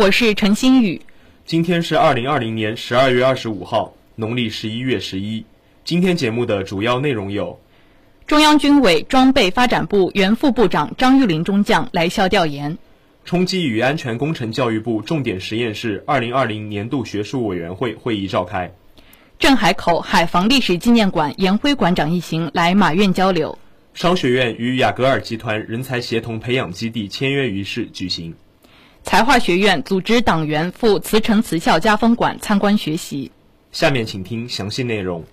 我是陈新宇。今天是二零二零年十二月二十五号，农历十一月十一。今天节目的主要内容有：中央军委装备发展部原副部长张玉林中将来校调研；冲击与安全工程教育部重点实验室二零二零年度学术委员会会议召开；镇海口海防历史纪念馆严辉馆长一行来马院交流；商学院与雅戈尔集团人才协同培养基地签约仪式举行。财化学院组织党员赴慈城慈孝家风馆参观学习。下面请听详细内容。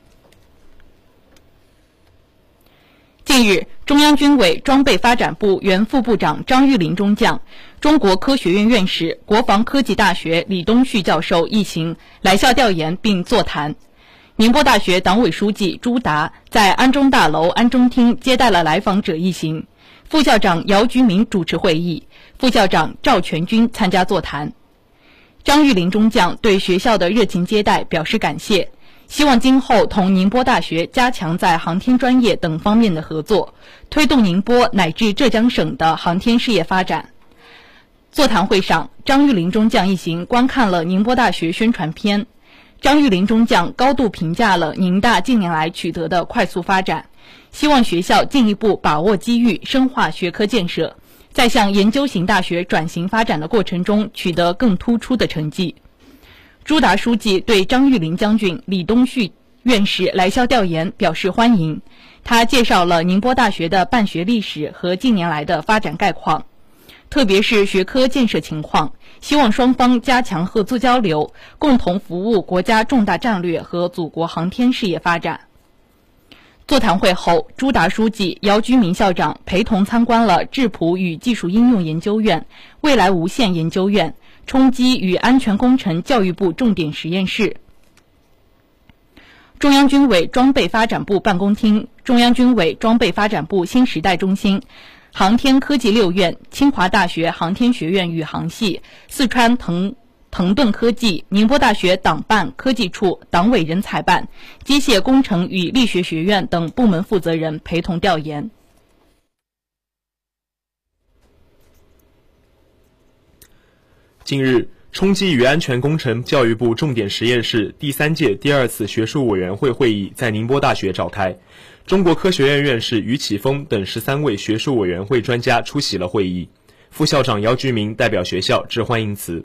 近日，中央军委装备发展部原副部长张玉林中将、中国科学院院士、国防科技大学李东旭教授一行来校调研并座谈。宁波大学党委书记朱达在安中大楼安中厅接待了来访者一行。副校长姚菊明主持会议，副校长赵全军参加座谈。张玉林中将对学校的热情接待表示感谢，希望今后同宁波大学加强在航天专业等方面的合作，推动宁波乃至浙江省的航天事业发展。座谈会上，张玉林中将一行观看了宁波大学宣传片。张玉林中将高度评价了宁大近年来取得的快速发展。希望学校进一步把握机遇，深化学科建设，在向研究型大学转型发展的过程中取得更突出的成绩。朱达书记对张玉林将军、李东旭院士来校调研表示欢迎。他介绍了宁波大学的办学历史和近年来的发展概况，特别是学科建设情况。希望双方加强合作交流，共同服务国家重大战略和祖国航天事业发展。座谈会后，朱达书记、姚居明校长陪同参观了质谱与技术应用研究院、未来无线研究院、冲击与安全工程教育部重点实验室、中央军委装备发展部办公厅、中央军委装备发展部新时代中心、航天科技六院、清华大学航天学院宇航系、四川腾。腾顿科技、宁波大学党办科技处、党委人才办、机械工程与力学学院等部门负责人陪同调研。近日，冲击与安全工程教育部重点实验室第三届第二次学术委员会会议在宁波大学召开，中国科学院院士于启峰等十三位学术委员会专家出席了会议，副校长姚菊明代表学校致欢迎词。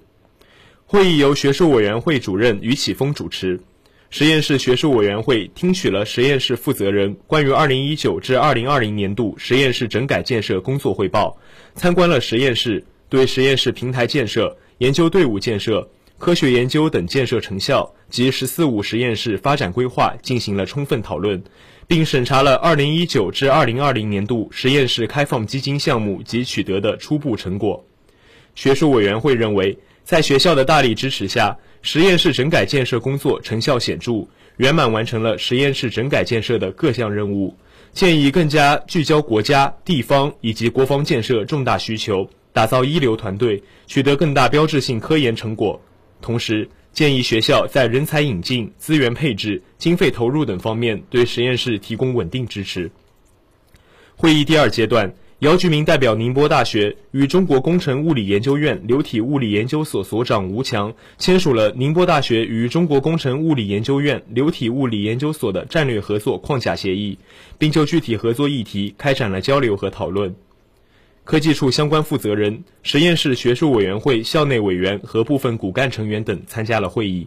会议由学术委员会主任于启峰主持。实验室学术委员会听取了实验室负责人关于2019至2020年度实验室整改建设工作汇报，参观了实验室，对实验室平台建设、研究队伍建设、科学研究等建设成效及“十四五”实验室发展规划进行了充分讨论，并审查了2019至2020年度实验室开放基金项目及取得的初步成果。学术委员会认为。在学校的大力支持下，实验室整改建设工作成效显著，圆满完成了实验室整改建设的各项任务。建议更加聚焦国家、地方以及国防建设重大需求，打造一流团队，取得更大标志性科研成果。同时，建议学校在人才引进、资源配置、经费投入等方面对实验室提供稳定支持。会议第二阶段。姚菊明代表宁波大学与中国工程物理研究院流体物理研究所所长吴强签署了宁波大学与中国工程物理研究院流体物理研究所的战略合作框架协议，并就具体合作议题开展了交流和讨论。科技处相关负责人、实验室学术委员会校内委员和部分骨干成员等参加了会议。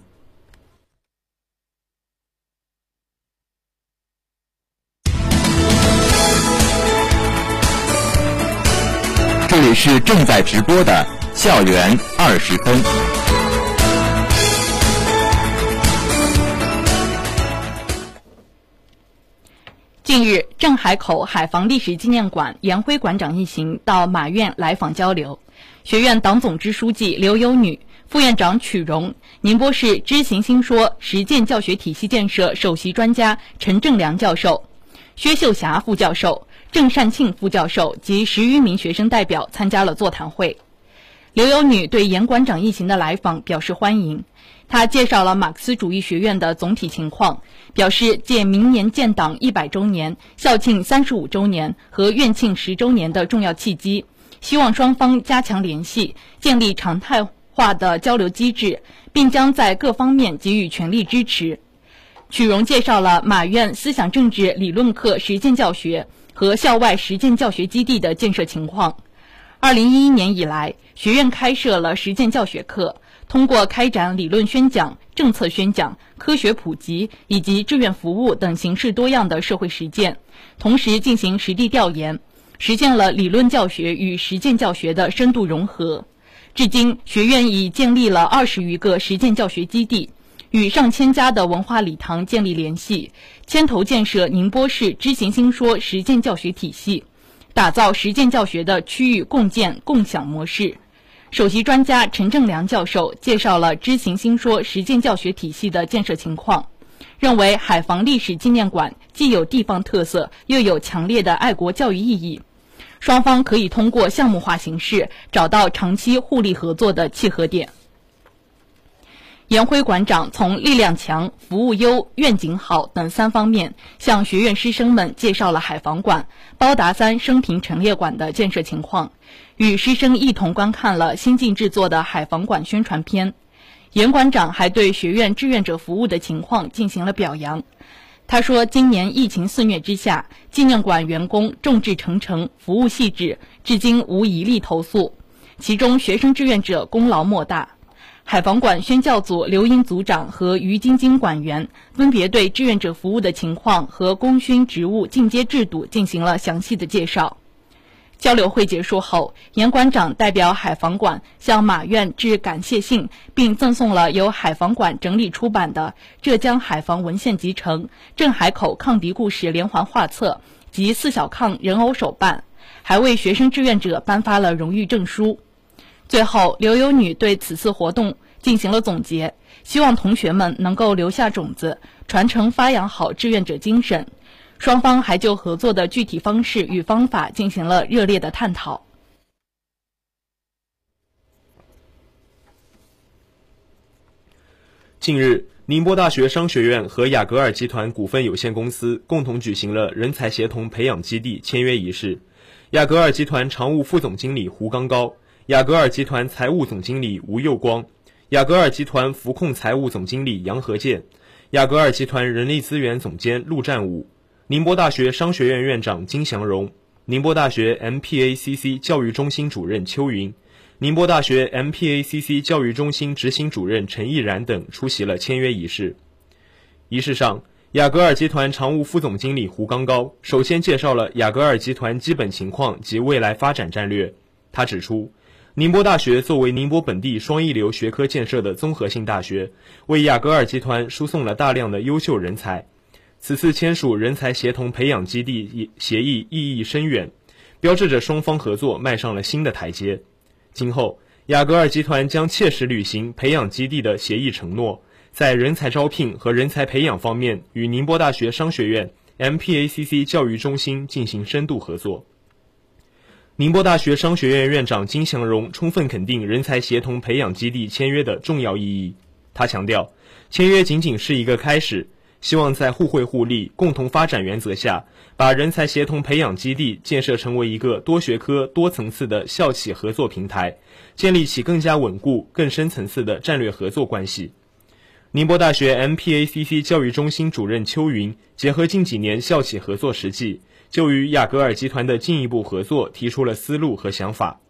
这里是正在直播的校园二十分。近日，镇海口海防历史纪念馆严辉馆长一行到马院来访交流。学院党总支书记刘优女、副院长曲荣，宁波市知行新说实践教学体系建设首席专家陈正良教授、薛秀霞副教授、郑善庆副教授及十余名学生代表参加了座谈会。刘友女对严馆长一行的来访表示欢迎，她介绍了马克思主义学院的总体情况，表示借明年建党一百周年、校庆三十五周年和院庆十周年的重要契机，希望双方加强联系，建立常态化的交流机制，并将在各方面给予全力支持。曲荣介绍了马院思想政治理论课实践教学和校外实践教学基地的建设情况。二零一一年以来，学院开设了实践教学课，通过开展理论宣讲、政策宣讲、科学普及以及志愿服务等形式多样的社会实践，同时进行实地调研，实现了理论教学与实践教学的深度融合。至今，学院已建立了二十余个实践教学基地，与上千家的文化礼堂建立联系，牵头建设宁波市知行新说实践教学体系。打造实践教学的区域共建共享模式。首席专家陈正良教授介绍了知行新说实践教学体系的建设情况，认为海防历史纪念馆既有地方特色，又有强烈的爱国教育意义，双方可以通过项目化形式找到长期互利合作的契合点。严辉馆长从力量强、服务优、愿景好等三方面，向学院师生们介绍了海防馆、包达三生平陈列馆的建设情况，与师生一同观看了新晋制作的海防馆宣传片。严馆长还对学院志愿者服务的情况进行了表扬。他说：“今年疫情肆虐之下，纪念馆员工众志成城，服务细致，至今无一例投诉，其中学生志愿者功劳莫大。”海防馆宣教组刘英组长和于晶晶馆员分别对志愿者服务的情况和功勋职务进阶制度进行了详细的介绍。交流会结束后，严馆长代表海防馆向马院致感谢信，并赠送了由海防馆整理出版的《浙江海防文献集成》《镇海口抗敌故事连环画册》及四小抗人偶手办，还为学生志愿者颁发了荣誉证书。最后，刘有女对此次活动进行了总结，希望同学们能够留下种子，传承发扬好志愿者精神。双方还就合作的具体方式与方法进行了热烈的探讨。近日，宁波大学商学院和雅戈尔集团股份有限公司共同举行了人才协同培养基地签约仪式。雅戈尔集团常务副总经理胡刚高。雅戈尔集团财务总经理吴佑光，雅戈尔集团福控财务总经理杨和建，雅戈尔集团人力资源总监陆战武，宁波大学商学院院长金祥荣，宁波大学 MPACC 教育中心主任邱云，宁波大学 MPACC 教育中心执行主任陈毅然等出席了签约仪式。仪式上，雅戈尔集团常务副总经理胡刚高首先介绍了雅戈尔集团基本情况及未来发展战略。他指出。宁波大学作为宁波本地双一流学科建设的综合性大学，为雅戈尔集团输送了大量的优秀人才。此次签署人才协同培养基地协议意义深远，标志着双方合作迈上了新的台阶。今后，雅戈尔集团将切实履行培养基地的协议承诺，在人才招聘和人才培养方面与宁波大学商学院、MPACC 教育中心进行深度合作。宁波大学商学院院长金祥荣充分肯定人才协同培养基地签约的重要意义。他强调，签约仅仅是一个开始，希望在互惠互利、共同发展原则下，把人才协同培养基地建设成为一个多学科、多层次的校企合作平台，建立起更加稳固、更深层次的战略合作关系。宁波大学 MPACC 教育中心主任邱云结合近几年校企合作实际。就与雅戈尔集团的进一步合作提出了思路和想法。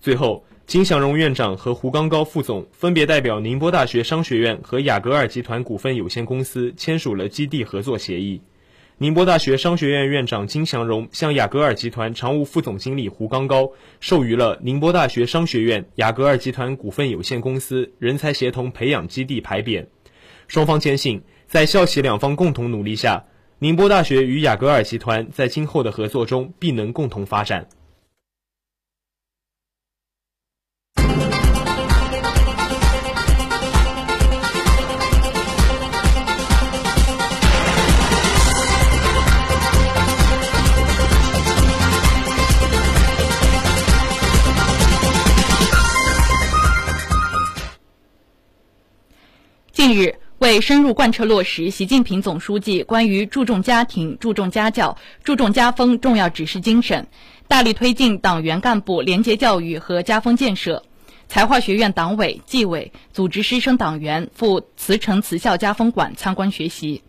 最后，金祥荣院长和胡刚高副总分别代表宁波大学商学院和雅戈尔集团股份有限公司签署了基地合作协议。宁波大学商学院院长金祥荣向雅戈尔集团常务副总经理胡刚高授予了宁波大学商学院雅戈尔集团股份有限公司人才协同培养基地牌匾。双方坚信，在校企两方共同努力下。宁波大学与雅戈尔集团在今后的合作中必能共同发展。近日为深入贯彻落实习近平总书记关于注重家庭、注重家教、注重家风重要指示精神，大力推进党员干部廉洁教育和家风建设，财化学院党委、纪委组织师生党员赴慈城慈孝家风馆参观学习。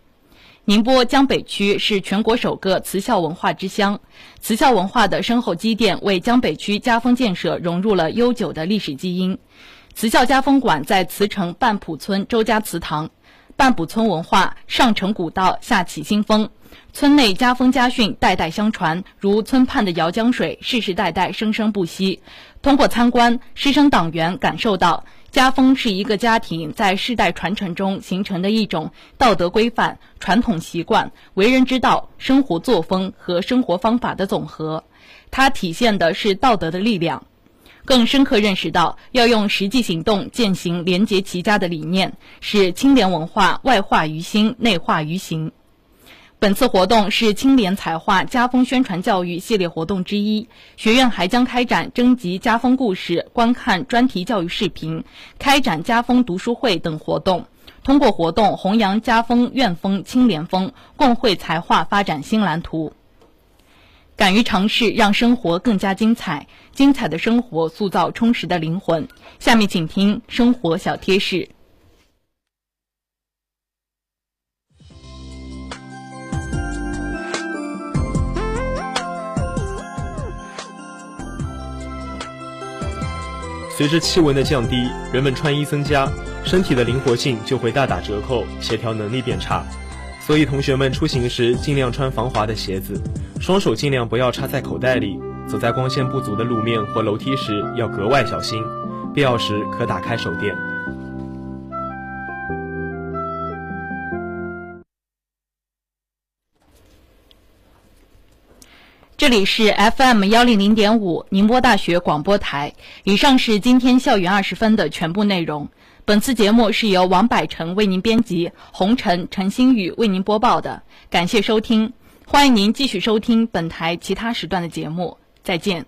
宁波江北区是全国首个慈孝文化之乡，慈孝文化的深厚积淀为江北区家风建设融入了悠久的历史基因。慈孝家风馆在慈城半浦村周家祠堂。半浦村文化上承古道，下启新风，村内家风家训代代相传，如村畔的瑶江水，世世代代生生不息。通过参观，师生党员感受到家风是一个家庭在世代传承中形成的一种道德规范、传统习惯、为人之道、生活作风和生活方法的总和，它体现的是道德的力量。更深刻认识到，要用实际行动践行廉洁齐家的理念，使清廉文化外化于心、内化于行。本次活动是清廉才华家风宣传教育系列活动之一，学院还将开展征集家风故事、观看专题教育视频、开展家风读书会等活动，通过活动弘扬家风、院风、清廉风，共绘才华发展新蓝图。敢于尝试，让生活更加精彩。精彩的生活塑造充实的灵魂。下面请听生活小贴士。随着气温的降低，人们穿衣增加，身体的灵活性就会大打折扣，协调能力变差。所以，同学们出行时尽量穿防滑的鞋子，双手尽量不要插在口袋里。走在光线不足的路面或楼梯时要格外小心，必要时可打开手电。这里是 FM 幺零零点五宁波大学广播台。以上是今天校园二十分的全部内容。本次节目是由王百成为您编辑，红尘、陈新宇为您播报的。感谢收听，欢迎您继续收听本台其他时段的节目。再见。